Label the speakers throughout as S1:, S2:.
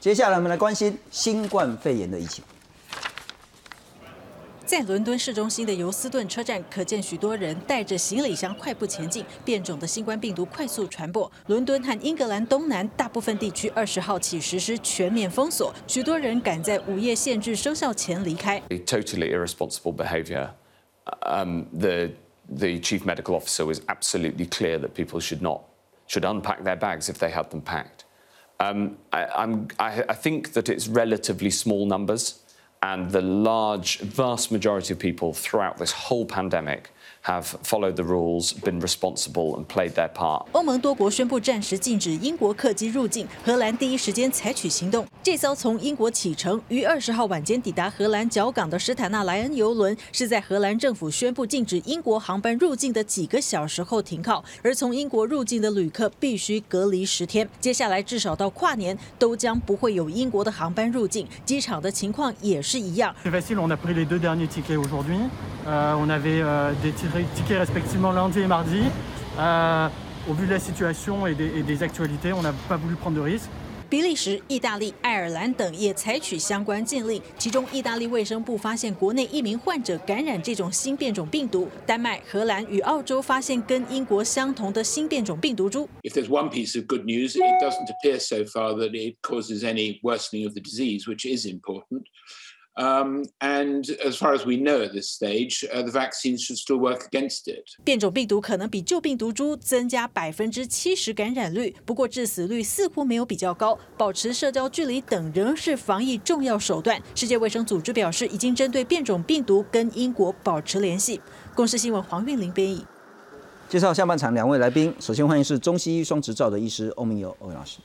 S1: 接下来我们来关心新冠肺炎的疫情。
S2: 在伦敦市中心的尤斯顿车站，可见许多人带着行李箱快步前进。变种的新冠病毒快速传播，伦敦和英格兰东南大部分地区二十号起实施全面封锁，许多人赶在午夜限制生效前离开。
S3: Totally irresponsible behaviour. Um, the the chief medical officer was absolutely clear that people should not should unpack their bags if they had them packed. Um, I, I, I think that it's relatively small numbers and the large, vast majority of people throughout this whole pandemic have followed the rules, been responsible, and played their part.
S2: 欧盟多国宣布暂时禁止英国客机入境，荷兰第一时间采取行动。这艘从英国启程，于二十号晚间抵达荷兰角港的施坦纳莱恩游轮，是在荷兰政府宣布禁止英国航班入境的几个小时后停靠，而从英国入境的旅客必须隔离十天。接下来至少到跨年，都将不会有英国的航班入境，机场的情况也是一样。
S4: tickets respectivement lundi et mardi. Euh, au vu de la situation et des, et des actualités, on n'a pas voulu prendre de risques.
S2: 比利时、意大利、爱尔兰等也采取相关禁令。其中，意大利卫生部发现国内一名患者感染这种新变种病毒。丹麦、荷兰与澳洲发现跟英国相同的新变种病毒株。
S5: If there's one piece of good news, it doesn't appear so far that it causes any worsening of the disease, which is important. Um, and as far as we know at this stage, uh, the vaccines should still work against it.
S2: 变种病毒可能比旧病毒株增加百分之七十感染率，不过致死率似乎没有比较高。保持社交距离等仍是防疫重要手段。世界卫生组织表示，已经针对变种病毒跟英国保持联系。公司新闻黄韵玲编译。
S1: 介绍下半场两位来宾，首先欢迎是中西医双执照的医师欧明友欧老师。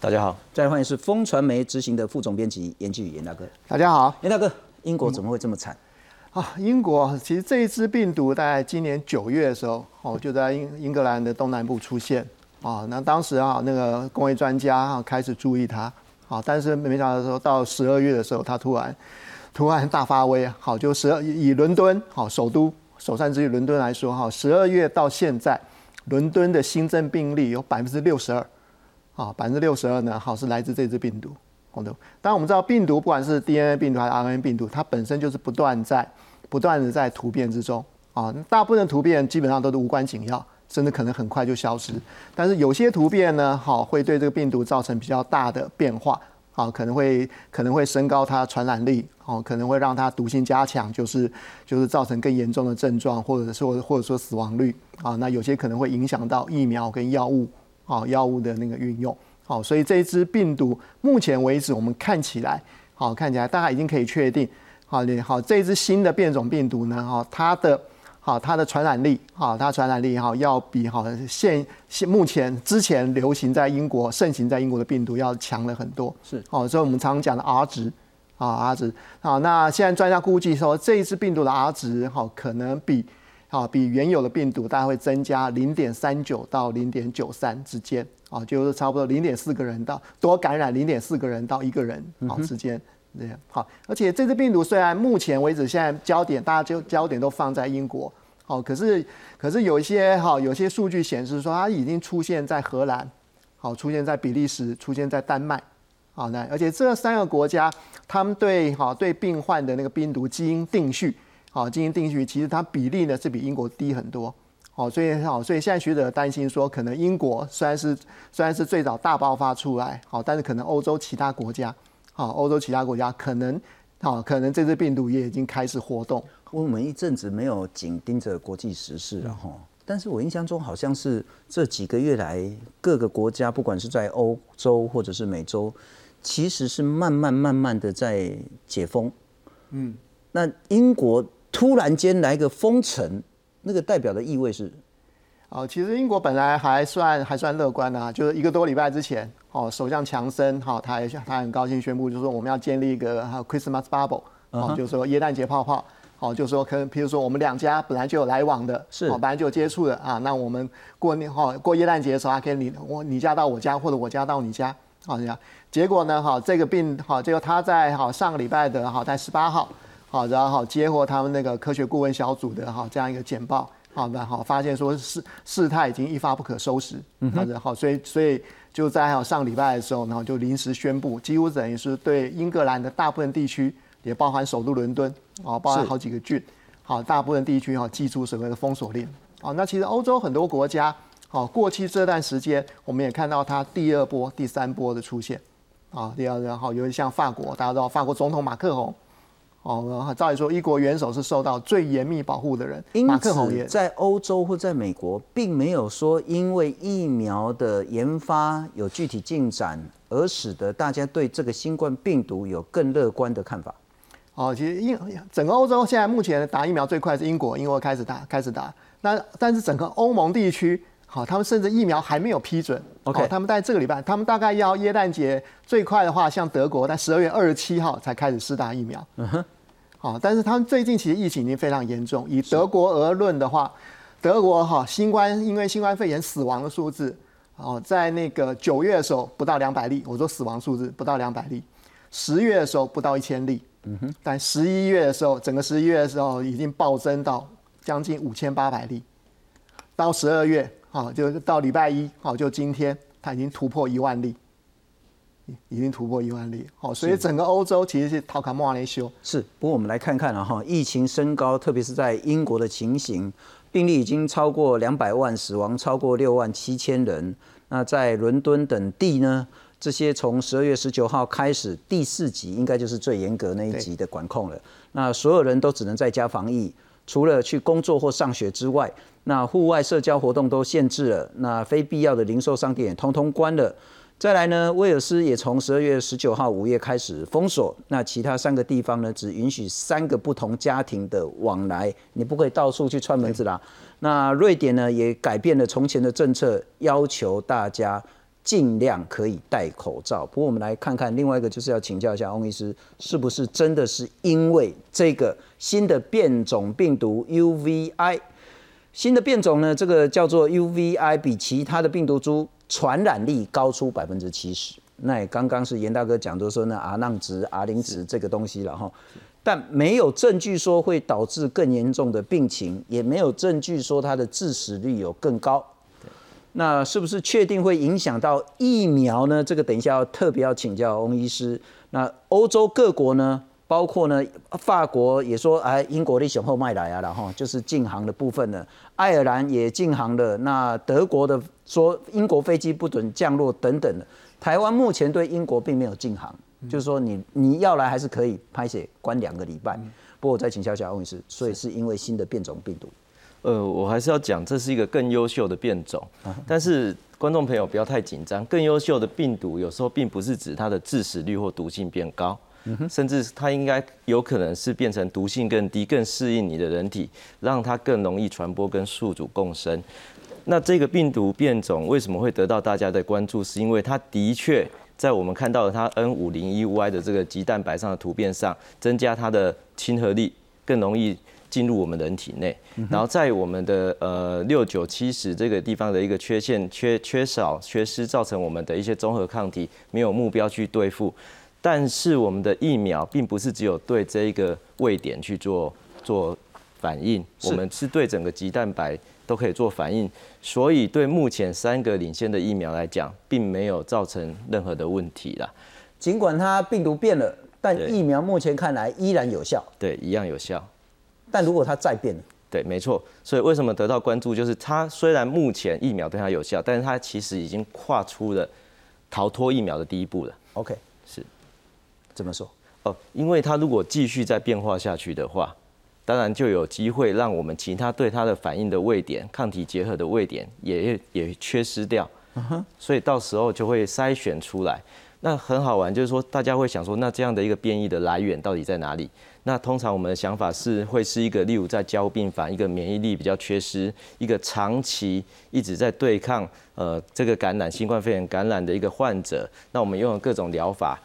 S6: 大家好，
S1: 再来欢迎是风传媒执行的副总编辑严继宇严大哥。
S7: 大家好，
S1: 严大哥，英国怎么会这么惨？
S7: 啊，英国其实这一支病毒大概今年九月的时候，哦，就在英英格兰的东南部出现啊。那当时啊，那个工业专家啊开始注意它，啊，但是没想到说到十二月的时候，它突然突然大发威，好，就十二以伦敦好首都首善之地伦敦来说，哈，十二月到现在，伦敦的新增病例有百分之六十二。啊，百分之六十二呢，好是来自这支病毒。好的，当然我们知道病毒不管是 DNA 病毒还是 RNA 病毒，它本身就是不断在不断的在突变之中。啊，大部分的突变基本上都是无关紧要，甚至可能很快就消失。但是有些突变呢，好会对这个病毒造成比较大的变化。啊，可能会可能会升高它传染力。哦，可能会让它毒性加强，就是就是造成更严重的症状，或者说或者说死亡率。啊，那有些可能会影响到疫苗跟药物。好药物的那个运用，好，所以这一支病毒目前为止，我们看起来，好看起来大家已经可以确定，好，好这一支新的变种病毒呢，哈，它的，好它的传染力，好它传染力，哈，要比好现现目前之前流行在英国盛行在英国的病毒要强了很多，
S1: 是，
S7: 好，所以我们常常讲的 R 值，啊 R 值，好，那现在专家估计说这一支病毒的 R 值，好可能比。啊，比原有的病毒大概会增加零点三九到零点九三之间，啊，就是差不多零点四个人到多感染零点四个人到一个人啊之间这样。好，而且这支病毒虽然目前为止现在焦点大家就焦点都放在英国，好，可是可是有一些哈有些数据显示说它已经出现在荷兰，好，出现在比利时，出现在丹麦，好，那而且这三个国家他们对好对病患的那个病毒基因定序。好，进行定序，其实它比例呢是比英国低很多。好，所以好，所以现在学者担心说，可能英国虽然是虽然是最早大爆发出来，好，但是可能欧洲其他国家，好，欧洲其他国家可能，好，可能这次病毒也已经开始活动。
S1: 我们一阵子没有紧盯着国际时事了哈，但是我印象中好像是这几个月来，各个国家不管是在欧洲或者是美洲，其实是慢慢慢慢的在解封。嗯，那英国。突然间来个封城，那个代表的意味是，
S7: 哦，其实英国本来还算还算乐观啊，就是一个多礼拜之前，哦，首相强森，哈，他也他很高兴宣布，就是说我们要建立一个 Christmas bubble，哦，就是说耶诞节泡泡，哦，就是说可能，比如说我们两家本来就有来往的，
S1: 是，
S7: 哦，本来就有接触的啊，那我们过年哈过耶诞节的时候，还可以你我你家到我家，或者我家到你家，好这样，结果呢，哈，这个病，哈，结果他在好上个礼拜的哈在十八号。好，然后好接获他们那个科学顾问小组的哈这样一个简报，好，然后发现说事事态已经一发不可收拾，嗯，好，所以所以就在有上礼拜的时候，然后就临时宣布，几乎等于是对英格兰的大部分地区，也包含首都伦敦啊，包含好几个郡，好，大部分地区哈，寄出所谓的封锁令。好，那其实欧洲很多国家，好，过去这段时间，我们也看到它第二波、第三波的出现。啊，第二，然后尤其像法国，大家知道法国总统马克龙。哦，照理说，一国元首是受到最严密保护的人。
S1: 马克在欧洲或在美国，并没有说因为疫苗的研发有具体进展，而使得大家对这个新冠病毒有更乐观的看法。
S7: 哦，其实英整个欧洲现在目前打疫苗最快是英国，英国开始打，开始打。那但是整个欧盟地区，好，他们甚至疫苗还没有批准。
S1: OK，
S7: 他们在这个礼拜，他们大概要耶诞节最快的话，像德国在十二月二十七号才开始施打疫苗。嗯哼。好，但是他们最近其实疫情已经非常严重。以德国而论的话，德国哈新冠因为新冠肺炎死亡的数字，哦，在那个九月的时候不到两百例，我说死亡数字不到两百例，十月的时候不到一千例，嗯哼，但十一月的时候，整个十一月的时候已经暴增到将近五千八百例，到十二月，好，就到礼拜一，好，就今天，它已经突破一万例。已经突破一万例，好，所以整个欧洲其实是逃卡莫雷修。
S1: 是，不过我们来看看了哈，疫情升高，特别是在英国的情形，病例已经超过两百万，死亡超过六万七千人。那在伦敦等地呢，这些从十二月十九号开始第四级，应该就是最严格那一级的管控了。那所有人都只能在家防疫，除了去工作或上学之外，那户外社交活动都限制了，那非必要的零售商店也通通关了。再来呢，威尔斯也从十二月十九号午夜开始封锁，那其他三个地方呢，只允许三个不同家庭的往来，你不可以到处去串门子啦。那瑞典呢，也改变了从前的政策，要求大家尽量可以戴口罩。不过我们来看看另外一个，就是要请教一下翁医师，是不是真的是因为这个新的变种病毒 UVI，新的变种呢，这个叫做 UVI，比其他的病毒株。传染力高出百分之七十，那也刚刚是严大哥讲的说呢 R 浪值、R 零值这个东西了哈，但没有证据说会导致更严重的病情，也没有证据说它的致死率有更高。那是不是确定会影响到疫苗呢？这个等一下要特别要请教翁医师。那欧洲各国呢？包括呢，法国也说，哎，英国的雄厚卖来啊，然后就是禁航的部分呢，爱尔兰也禁航了，那德国的说英国飞机不准降落等等的。台湾目前对英国并没有禁航，就是说你你要来还是可以拍写关两个礼拜。不过我再请教一下翁医师，所以是因为新的变种病毒？
S6: 呃，我还是要讲，这是一个更优秀的变种，但是观众朋友不要太紧张，更优秀的病毒有时候并不是指它的致死率或毒性变高。甚至它应该有可能是变成毒性更低、更适应你的人体，让它更容易传播跟宿主共生。那这个病毒变种为什么会得到大家的关注？是因为它的确在我们看到的它 N 五零一 Y 的这个鸡蛋白上的突变上，增加它的亲和力，更容易进入我们人体内。然后在我们的呃六九七十这个地方的一个缺陷、缺缺少、缺失，造成我们的一些综合抗体没有目标去对付。但是我们的疫苗并不是只有对这一个位点去做做反应，我们是对整个鸡蛋白都可以做反应，所以对目前三个领先的疫苗来讲，并没有造成任何的问题啦。
S1: 尽管它病毒变了，但疫苗目前看来依然有效。
S6: 对，一样有效。
S1: 但如果它再变了，
S6: 对，没错。所以为什么得到关注，就是它虽然目前疫苗对它有效，但是它其实已经跨出了逃脱疫苗的第一步了。
S1: OK 是。怎么说？哦，
S6: 因为它如果继续再变化下去的话，当然就有机会让我们其他对它的反应的位点、抗体结合的位点也也缺失掉。所以到时候就会筛选出来。那很好玩，就是说大家会想说，那这样的一个变异的来源到底在哪里？那通常我们的想法是会是一个，例如在交病房，一个免疫力比较缺失，一个长期一直在对抗呃这个感染新冠肺炎感染的一个患者。那我们用了各种疗法。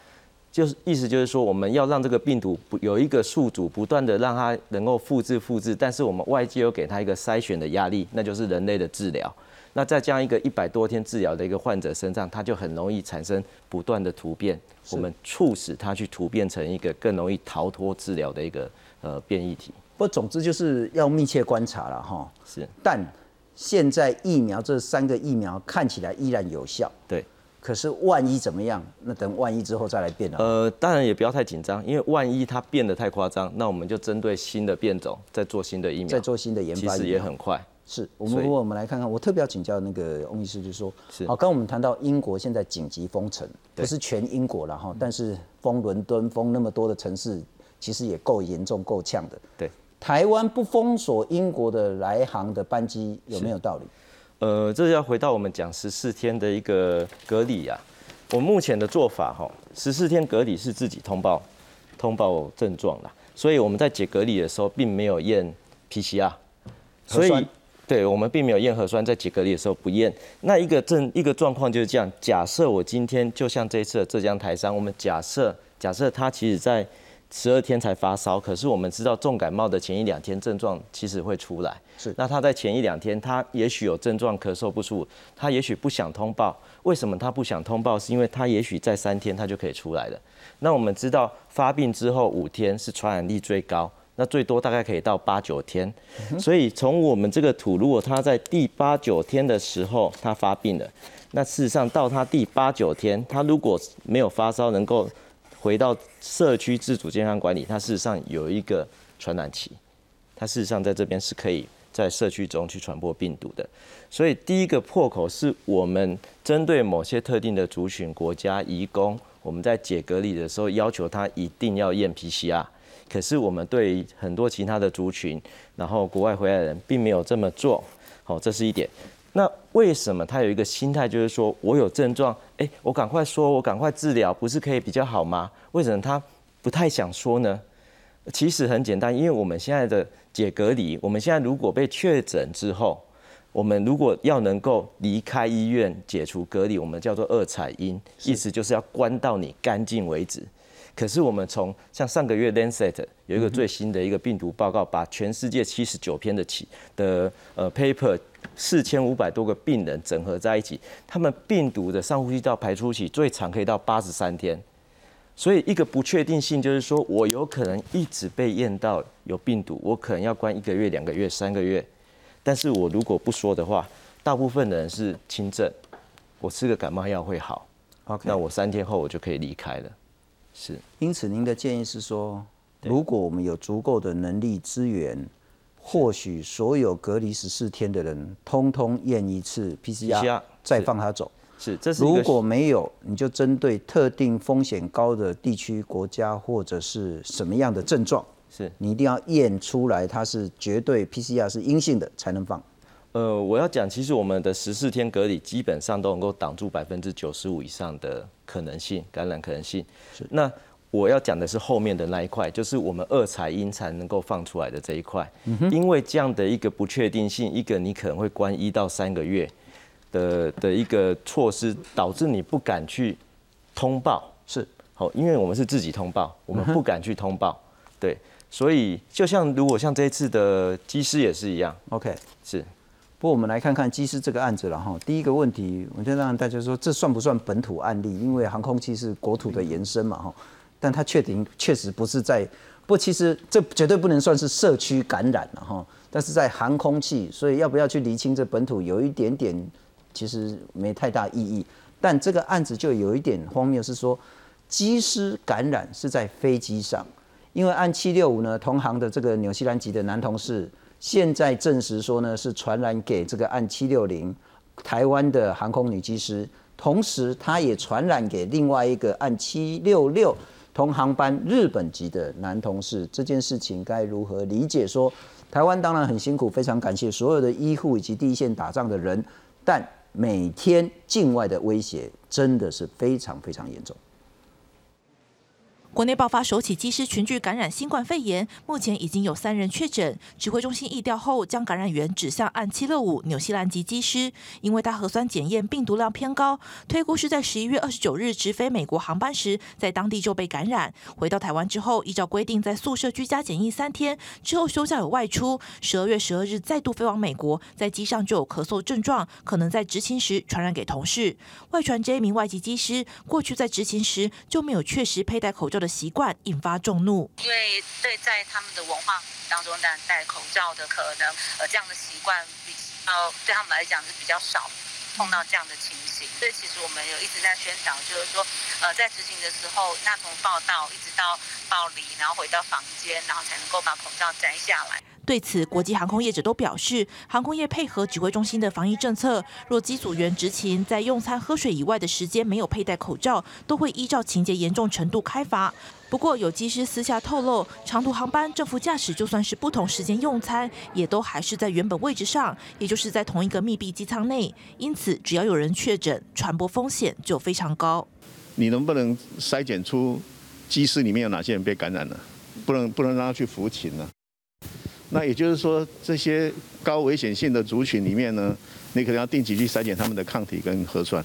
S6: 就是意思就是说，我们要让这个病毒不有一个宿主，不断的让它能够复制复制，但是我们外界又给它一个筛选的压力，那就是人类的治疗。那在这样一个一百多天治疗的一个患者身上，他就很容易产生不断的突变，我们促使他去突变成一个更容易逃脱治疗的一个呃变异体。
S1: 不，总之就是要密切观察了哈。
S6: 是，
S1: 但现在疫苗这三个疫苗看起来依然有效。
S6: 对。
S1: 可是万一怎么样？那等万一之后再来变了。
S6: 呃，当然也不要太紧张，因为万一它变得太夸张，那我们就针对新的变种再做新的疫苗，
S1: 再做新的研发，
S6: 其实也很快。
S1: 是我们，如果我们来看看，我特别要请教那个翁医师，就是说，
S6: 是
S1: 好，刚我们谈到英国现在紧急封城，不是全英国了哈，但是封伦敦、封那么多的城市，其实也够严重、够呛的。
S6: 对，
S1: 台湾不封锁英国的来航的班机，有没有道理？
S6: 呃，这要回到我们讲十四天的一个隔离啊。我目前的做法哈，十四天隔离是自己通报通报症状啦，所以我们在解隔离的时候并没有验 PCR，
S1: 所以。
S6: 对我们并没有验核酸，在几隔离的时候不验。那一个症一个状况就是这样。假设我今天就像这一次的浙江台商，我们假设假设他其实在十二天才发烧，可是我们知道重感冒的前一两天症状其实会出来。
S1: 是。
S6: 那他在前一两天，他也许有症状，咳嗽不舒服，他也许不想通报。为什么他不想通报？是因为他也许在三天他就可以出来了。那我们知道发病之后五天是传染力最高。那最多大概可以到八九天，所以从我们这个土，如果他在第八九天的时候他发病了，那事实上到他第八九天，他如果没有发烧，能够回到社区自主健康管理，他事实上有一个传染期，他事实上在这边是可以在社区中去传播病毒的。所以第一个破口是我们针对某些特定的族群国家移工，我们在解隔离的时候要求他一定要验 PCR。可是我们对很多其他的族群，然后国外回来的人并没有这么做，好，这是一点。那为什么他有一个心态，就是说我有症状，哎，我赶快说，我赶快治疗，不是可以比较好吗？为什么他不太想说呢？其实很简单，因为我们现在的解隔离，我们现在如果被确诊之后，我们如果要能够离开医院解除隔离，我们叫做二采阴，意思就是要关到你干净为止。可是我们从像上个月 Lancet 有一个最新的一个病毒报告，把全世界七十九篇的起的呃 paper 四千五百多个病人整合在一起，他们病毒的上呼吸道排出期最长可以到八十三天，所以一个不确定性就是说我有可能一直被验到有病毒，我可能要关一个月、两个月、三个月，但是我如果不说的话，大部分的人是轻症，我吃个感冒药会好
S1: ，OK，
S6: 那我三天后我就可以离开了。是，
S1: 因此您的建议是说，如果我们有足够的能力资源，或许所有隔离十四天的人，通通验一次 PCR，再放他走。
S6: 是，这是
S1: 如果没有，你就针对特定风险高的地区、国家或者是什么样的症状，
S6: 是
S1: 你一定要验出来，它是绝对 PCR 是阴性的才能放。
S6: 呃，我要讲，其实我们的十四天隔离基本上都能够挡住百分之九十五以上的。可能性感染可能性是。那我要讲的是后面的那一块，就是我们二采阴才能够放出来的这一块，因为这样的一个不确定性，一个你可能会关一到三个月的的一个措施，导致你不敢去通报。
S1: 是。
S6: 好，因为我们是自己通报，我们不敢去通报，对，所以就像如果像这一次的机师也是一样
S1: ，OK。
S6: 是。
S1: 不过我们来看看机师这个案子了哈。第一个问题，我就让大家说，这算不算本土案例？因为航空器是国土的延伸嘛哈。但它确定确实不是在，不，其实这绝对不能算是社区感染了哈。但是在航空器，所以要不要去厘清这本土，有一点点其实没太大意义。但这个案子就有一点荒谬，是说机师感染是在飞机上，因为按七六五呢，同行的这个纽西兰籍的男同事。现在证实说呢，是传染给这个按七六零台湾的航空女机师，同时他也传染给另外一个按七六六同航班日本籍的男同事。这件事情该如何理解？说台湾当然很辛苦，非常感谢所有的医护以及第一线打仗的人，但每天境外的威胁真的是非常非常严重。
S8: 国内爆发首起机师群聚感染新冠肺炎，目前已经有三人确诊。指挥中心疫调后，将感染源指向按七六五纽西兰籍机师，因为他核酸检验病毒量偏高，推估是在十一月二十九日直飞美国航班时，在当地就被感染。回到台湾之后，依照规定在宿舍居家检疫三天，之后休假有外出，十二月十二日再度飞往美国，在机上就有咳嗽症状，可能在执勤时传染给同事。外传这一名外籍机师过去在执勤时就没有确实佩戴口罩。的习惯引发众怒，
S9: 因为对在他们的文化当中，戴戴口罩的可能，呃，这样的习惯比较对他们来讲是比较少。碰到这样的情形。所以其实我们有一直在宣导，就是说，呃，在执行的时候，那从报道一直到报离，然后回到房间，然后才能够把口罩摘下来。
S8: 对此，国际航空业者都表示，航空业配合指挥中心的防疫政策，若机组员执勤在用餐、喝水以外的时间没有佩戴口罩，都会依照情节严重程度开罚。不过，有机师私下透露，长途航班正副驾驶就算是不同时间用餐，也都还是在原本位置上，也就是在同一个密闭机舱内。因此，只要有人确诊，传播风险就非常高。
S10: 你能不能筛检出机师里面有哪些人被感染了？不能不能让他去服勤呢？那也就是说，这些高危险性的族群里面呢，你可能要定期去筛检他们的抗体跟核酸。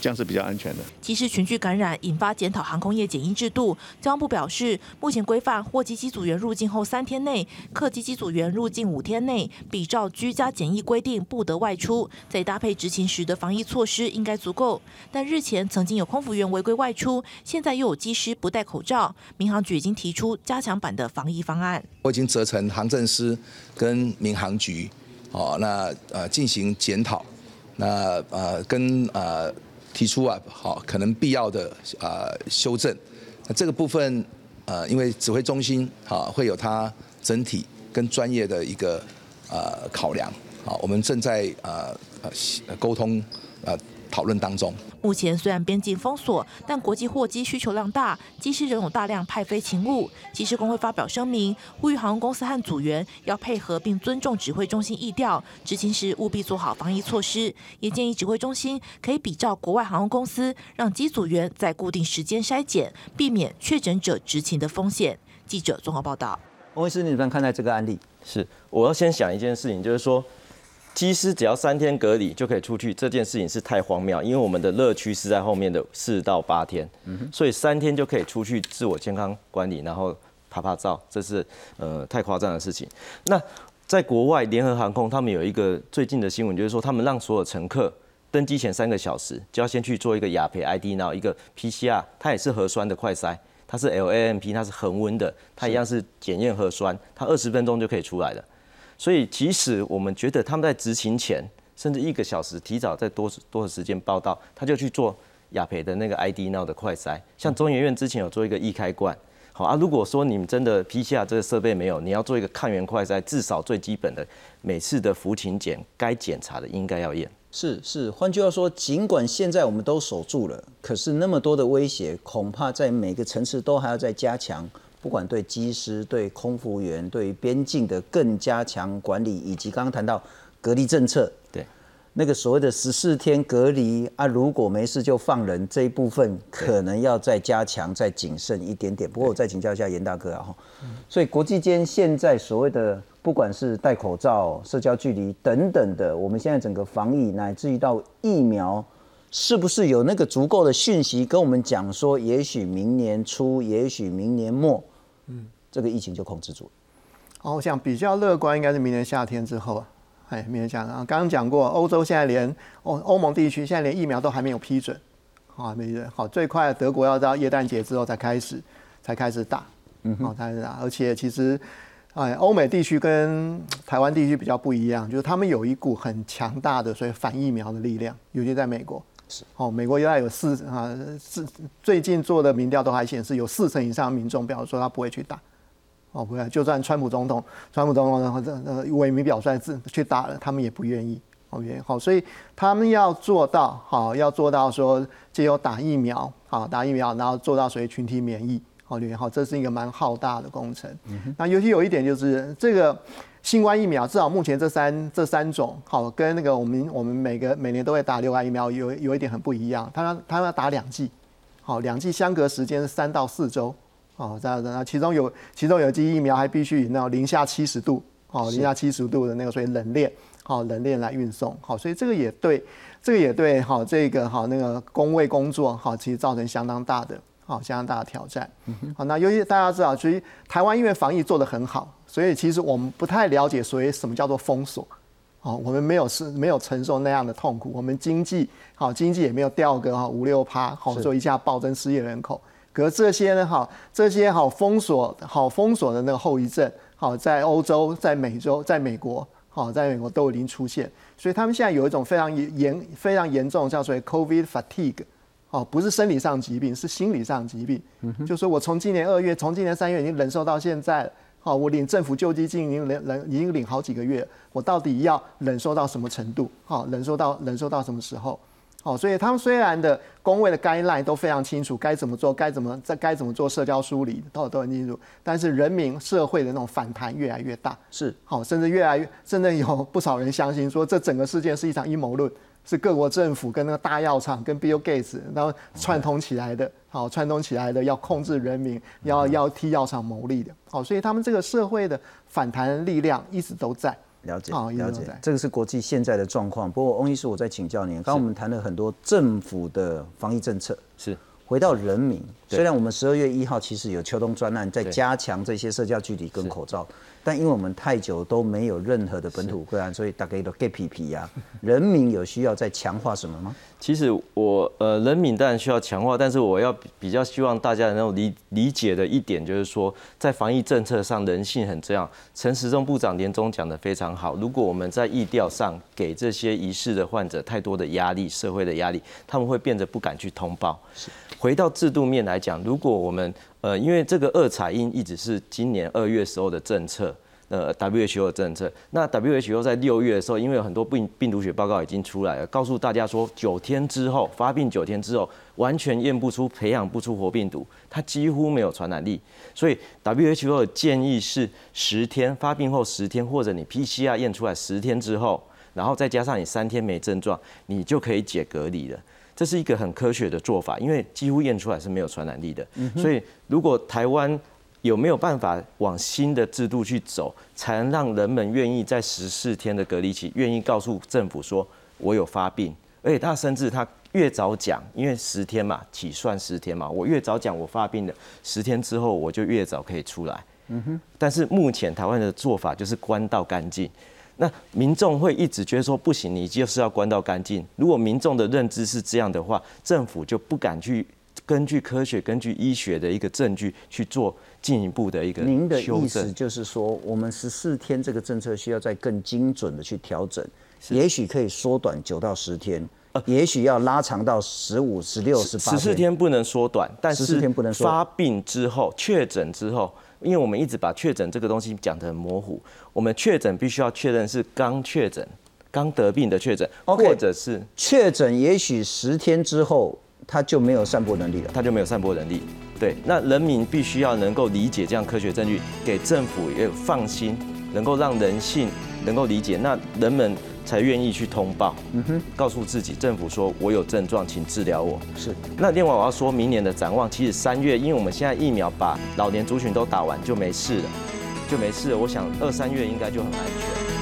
S10: 这样是比较安全的。
S8: 其实群聚感染引发检讨航空业检疫制度，交通部表示，目前规范货机机组员入境后三天内，客机机组员入境五天内，比照居家检疫规定不得外出，再搭配执勤时的防疫措施应该足够。但日前曾经有空服员违规外出，现在又有机师不戴口罩，民航局已经提出加强版的防疫方案。
S11: 我已经责成航政司跟民航局，哦，那呃进行检讨，那呃跟呃。提出啊，好，可能必要的啊修正。那这个部分，呃，因为指挥中心啊会有它整体跟专业的一个呃考量，啊，我们正在呃呃沟通呃。讨论当中。
S8: 目前虽然边境封锁，但国际货机需求量大，机师仍有大量派飞勤务。机师工会发表声明，呼吁航空公司和组员要配合并尊重指挥中心意调，执勤时务必做好防疫措施。也建议指挥中心可以比照国外航空公司，让机组员在固定时间筛检，避免确诊者执勤的风险。记者综合报道。
S1: 翁医师，你怎么看待这个案例？
S6: 是，我要先想一件事情，就是说。机师只要三天隔离就可以出去，这件事情是太荒谬，因为我们的乐趣是在后面的四到八天，所以三天就可以出去自我健康管理，然后拍拍照，这是呃太夸张的事情。那在国外，联合航空他们有一个最近的新闻，就是说他们让所有乘客登机前三个小时就要先去做一个雅培 ID，然后一个 PCR，它也是核酸的快筛，它是 LAMP，它是恒温的，它一样是检验核酸，它二十分钟就可以出来了。所以，即使我们觉得他们在执行前，甚至一个小时提早在多多少时间报到，他就去做雅培的那个 ID Now 的快筛。像中研院之前有做一个易开罐，好啊。如果说你们真的批下这个设备没有，你要做一个抗原快筛，至少最基本的每次的服勤检该检查的应该要验。
S1: 是是，换句话说，尽管现在我们都守住了，可是那么多的威胁，恐怕在每个层次都还要再加强。不管对机师、对空服员、对边境的更加强管理，以及刚刚谈到隔离政策，
S6: 对
S1: 那个所谓的十四天隔离啊，如果没事就放人这一部分，可能要再加强、再谨慎一点点。不过我再请教一下严大哥啊，哈，所以国际间现在所谓的不管是戴口罩、社交距离等等的，我们现在整个防疫乃至于到疫苗。是不是有那个足够的讯息跟我们讲说，也许明年初，也许明年末，嗯，这个疫情就控制住了。
S7: 哦，我想比较乐观，应该是明年夏天之后啊。哎，明年夏天啊，刚刚讲过，欧洲现在连欧欧盟地区现在连疫苗都还没有批准，啊，没人好，最快德国要到耶诞节之后才开始才开始打，嗯，好才开始打，而且其实，哎，欧美地区跟台湾地区比较不一样，就是他们有一股很强大的所以反疫苗的力量，尤其在美国。哦，美国原来有四啊，四最近做的民调都还显示有四成以上民众表示说他不会去打，哦，不会，就算川普总统、川普总统然后这呃委民表率自去打了，他们也不愿意，OK，好，所以他们要做到好，要做到说只有打疫苗，好，打疫苗，然后做到所谓群体免疫，好，好，这是一个蛮浩大的工程。嗯那尤其有一点就是这个。新冠疫苗至少目前这三这三种好，跟那个我们我们每个每年都会打流感疫苗有有一点很不一样，它它要打两剂，好两剂相隔时间是三到四周，哦这样子，那其中有其中有剂疫苗还必须以那种零下七十度，哦零下七十度的那个所以冷链，好冷链来运送，好所以这个也对这个也对好这个好那个工位工作好其实造成相当大的好相当大的挑战，好那尤其大家知道，其实台湾因为防疫做得很好。所以其实我们不太了解所谓什么叫做封锁，哦，我们没有是没有承受那样的痛苦，我们经济好经济也没有掉个哈五六趴，好做一下暴增失业人口。可是这些呢，哈这些好封锁好封锁的那个后遗症，好在欧洲、在美洲、在美国，好，在美国都已经出现，所以他们现在有一种非常严、非常严重，叫做 COVID fatigue，哦，不是生理上疾病，是心理上疾病。就说我从今年二月，从今年三月已经忍受到现在，好，我领政府救济金已经忍忍已经领好几个月，我到底要忍受到什么程度？好，忍受到忍受到什么时候？好，所以他们虽然的工位的 guideline 都非常清楚，该怎么做，该怎么在该怎么做社交梳理，都都很清楚。但是人民社会的那种反弹越来越大，
S1: 是
S7: 好，甚至越来越，甚至有不少人相信说，这整个事件是一场阴谋论，是各国政府跟那个大药厂跟 Bill Gates 然后串通起来的，好，串通起来的要控制人民，要要替药厂牟利的，好，所以他们这个社会的反弹力量一直都在。
S1: 了解，了解，这个是国际现在的状况。不过，翁医师，我再请教您。刚刚我们谈了很多政府的防疫政策，
S6: 是
S1: 回到人民。虽然我们十二月一号其实有秋冬专案在加强这些社交距离跟口罩，但因为我们太久都没有任何的本土个案，所以大概都 get 皮皮呀。人民有需要再强化什么吗？
S6: 其实我呃人民当然需要强化，但是我要比较希望大家能够理理解的一点就是说，在防疫政策上人性很重要。陈时中部长年终讲的非常好，如果我们在疫调上给这些疑似的患者太多的压力，社会的压力，他们会变得不敢去通报。回到制度面来讲，如果我们呃因为这个二采阴一直是今年二月时候的政策。呃，WHO 的政策，那 WHO 在六月的时候，因为有很多病病毒学报告已经出来了，告诉大家说，九天之后发病，九天之后完全验不出、培养不出活病毒，它几乎没有传染力。所以 WHO 的建议是十天发病后十天，或者你 PCR 验出来十天之后，然后再加上你三天没症状，你就可以解隔离了。这是一个很科学的做法，因为几乎验出来是没有传染力的。所以如果台湾有没有办法往新的制度去走，才能让人们愿意在十四天的隔离期，愿意告诉政府说我有发病，而且他甚至他越早讲，因为十天嘛，起算十天嘛，我越早讲我发病的，十天之后我就越早可以出来。嗯哼。但是目前台湾的做法就是关到干净，那民众会一直觉得说不行，你就是要关到干净。如果民众的认知是这样的话，政府就不敢去根据科学、根据医学的一个证据去做。进一步的一个，
S1: 您的意思就是说，我们十四天这个政策需要再更精准的去调整，也许可以缩短九到十天，也许要拉长到十五、十六、十八。
S6: 十四天不能缩短，但是
S1: 十四天不能
S6: 发病之后确诊之后，因为我们一直把确诊这个东西讲得很模糊，我们确诊必须要确认是刚确诊、刚得病的确诊，或者是
S1: 确诊，也许十天之后。他就没有散播能力了，
S6: 他就没有散播能力。对，那人民必须要能够理解这样科学证据，给政府也放心，能够让人性能够理解，那人们才愿意去通报。嗯哼，告诉自己，政府说我有症状，请治疗我。
S1: 是。
S6: 那另外我要说明年的展望，其实三月，因为我们现在疫苗把老年族群都打完就没事了，就没事了。我想二三月应该就很安全。